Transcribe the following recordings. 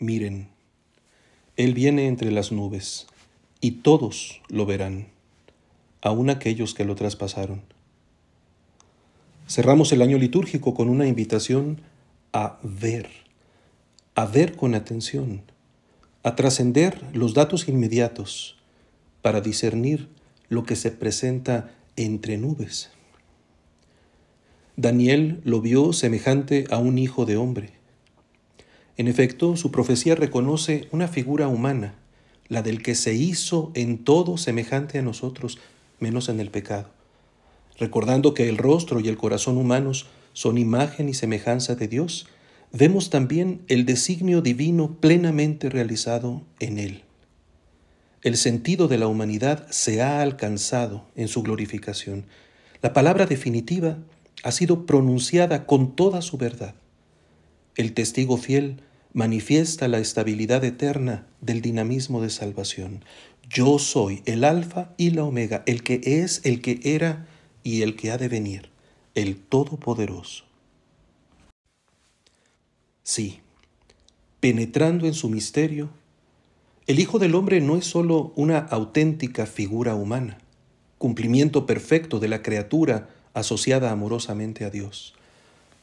Miren, Él viene entre las nubes, y todos lo verán, aun aquellos que lo traspasaron. Cerramos el año litúrgico con una invitación a ver, a ver con atención, a trascender los datos inmediatos para discernir lo que se presenta entre nubes. Daniel lo vio semejante a un hijo de hombre. En efecto, su profecía reconoce una figura humana, la del que se hizo en todo semejante a nosotros, menos en el pecado, recordando que el rostro y el corazón humanos son imagen y semejanza de Dios, vemos también el designio divino plenamente realizado en Él. El sentido de la humanidad se ha alcanzado en su glorificación. La palabra definitiva ha sido pronunciada con toda su verdad. El testigo fiel manifiesta la estabilidad eterna del dinamismo de salvación. Yo soy el alfa y la omega, el que es, el que era y el que ha de venir, el Todopoderoso. Sí, penetrando en su misterio, el Hijo del Hombre no es sólo una auténtica figura humana, cumplimiento perfecto de la criatura asociada amorosamente a Dios.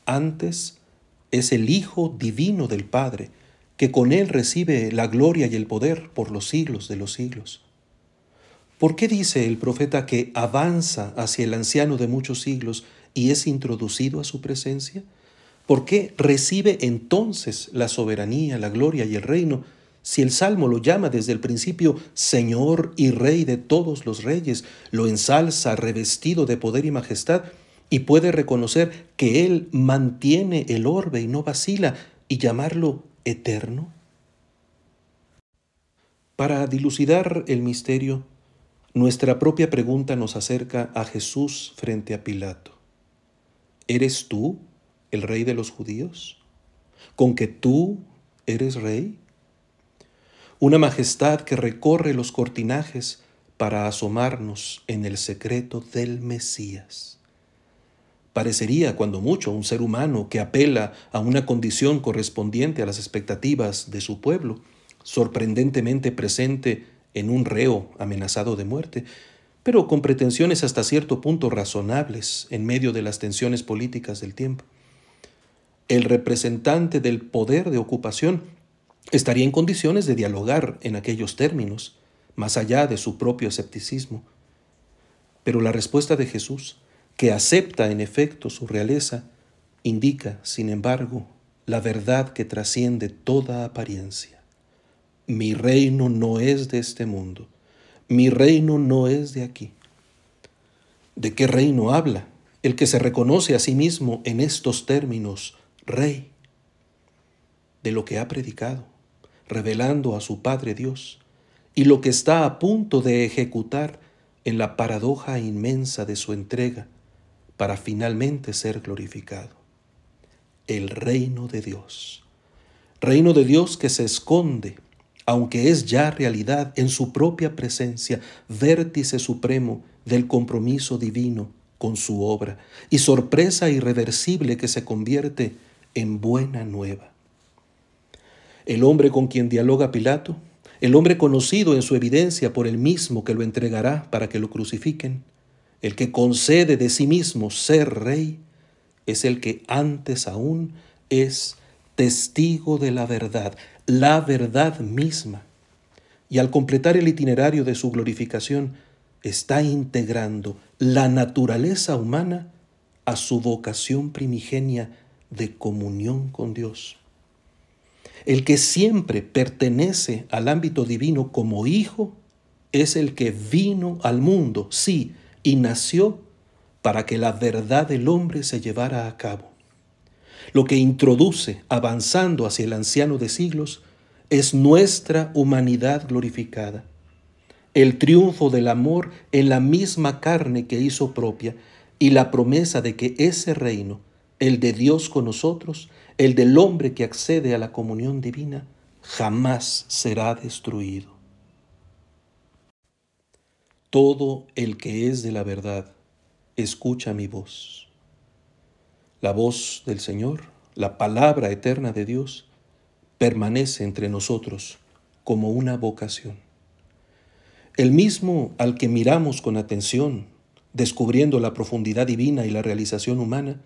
Antes es el Hijo divino del Padre, que con Él recibe la gloria y el poder por los siglos de los siglos. ¿Por qué dice el profeta que avanza hacia el anciano de muchos siglos y es introducido a su presencia? ¿Por qué recibe entonces la soberanía, la gloria y el reino si el Salmo lo llama desde el principio Señor y Rey de todos los reyes, lo ensalza revestido de poder y majestad, y puede reconocer que Él mantiene el orbe y no vacila, y llamarlo eterno? Para dilucidar el misterio, nuestra propia pregunta nos acerca a Jesús frente a Pilato. ¿Eres tú el rey de los judíos? ¿Con que tú eres rey? una majestad que recorre los cortinajes para asomarnos en el secreto del Mesías. Parecería, cuando mucho, un ser humano que apela a una condición correspondiente a las expectativas de su pueblo, sorprendentemente presente en un reo amenazado de muerte, pero con pretensiones hasta cierto punto razonables en medio de las tensiones políticas del tiempo. El representante del poder de ocupación estaría en condiciones de dialogar en aquellos términos, más allá de su propio escepticismo. Pero la respuesta de Jesús, que acepta en efecto su realeza, indica, sin embargo, la verdad que trasciende toda apariencia. Mi reino no es de este mundo, mi reino no es de aquí. ¿De qué reino habla el que se reconoce a sí mismo en estos términos, rey? De lo que ha predicado revelando a su Padre Dios, y lo que está a punto de ejecutar en la paradoja inmensa de su entrega para finalmente ser glorificado. El reino de Dios. Reino de Dios que se esconde, aunque es ya realidad en su propia presencia, vértice supremo del compromiso divino con su obra y sorpresa irreversible que se convierte en buena nueva el hombre con quien dialoga Pilato, el hombre conocido en su evidencia por el mismo que lo entregará para que lo crucifiquen, el que concede de sí mismo ser rey, es el que antes aún es testigo de la verdad, la verdad misma. Y al completar el itinerario de su glorificación, está integrando la naturaleza humana a su vocación primigenia de comunión con Dios. El que siempre pertenece al ámbito divino como hijo es el que vino al mundo, sí, y nació para que la verdad del hombre se llevara a cabo. Lo que introduce, avanzando hacia el anciano de siglos, es nuestra humanidad glorificada, el triunfo del amor en la misma carne que hizo propia y la promesa de que ese reino, el de Dios con nosotros, el del hombre que accede a la comunión divina, jamás será destruido. Todo el que es de la verdad, escucha mi voz. La voz del Señor, la palabra eterna de Dios, permanece entre nosotros como una vocación. El mismo al que miramos con atención, descubriendo la profundidad divina y la realización humana,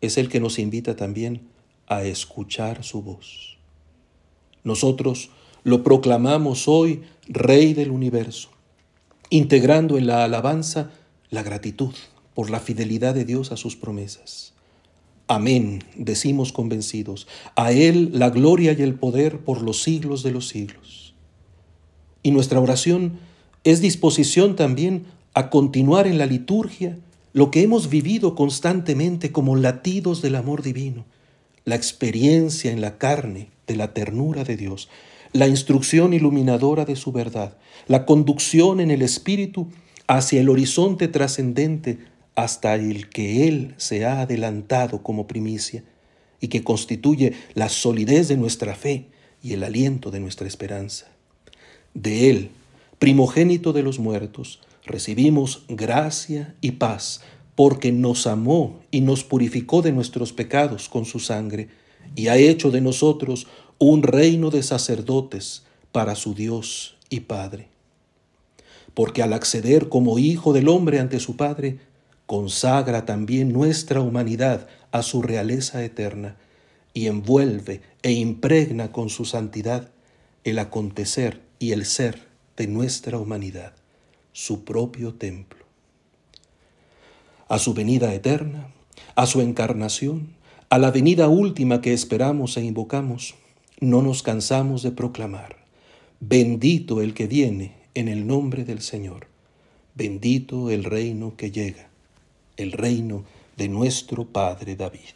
es el que nos invita también a escuchar su voz. Nosotros lo proclamamos hoy Rey del universo, integrando en la alabanza la gratitud por la fidelidad de Dios a sus promesas. Amén, decimos convencidos, a Él la gloria y el poder por los siglos de los siglos. Y nuestra oración es disposición también a continuar en la liturgia lo que hemos vivido constantemente como latidos del amor divino, la experiencia en la carne de la ternura de Dios, la instrucción iluminadora de su verdad, la conducción en el Espíritu hacia el horizonte trascendente hasta el que Él se ha adelantado como primicia y que constituye la solidez de nuestra fe y el aliento de nuestra esperanza. De Él, primogénito de los muertos, recibimos gracia y paz, porque nos amó y nos purificó de nuestros pecados con su sangre, y ha hecho de nosotros un reino de sacerdotes para su Dios y Padre. Porque al acceder como hijo del hombre ante su Padre, consagra también nuestra humanidad a su realeza eterna y envuelve e impregna con su santidad el acontecer y el ser de nuestra humanidad, su propio templo. A su venida eterna, a su encarnación, a la venida última que esperamos e invocamos, no nos cansamos de proclamar, bendito el que viene en el nombre del Señor, bendito el reino que llega, el reino de nuestro Padre David.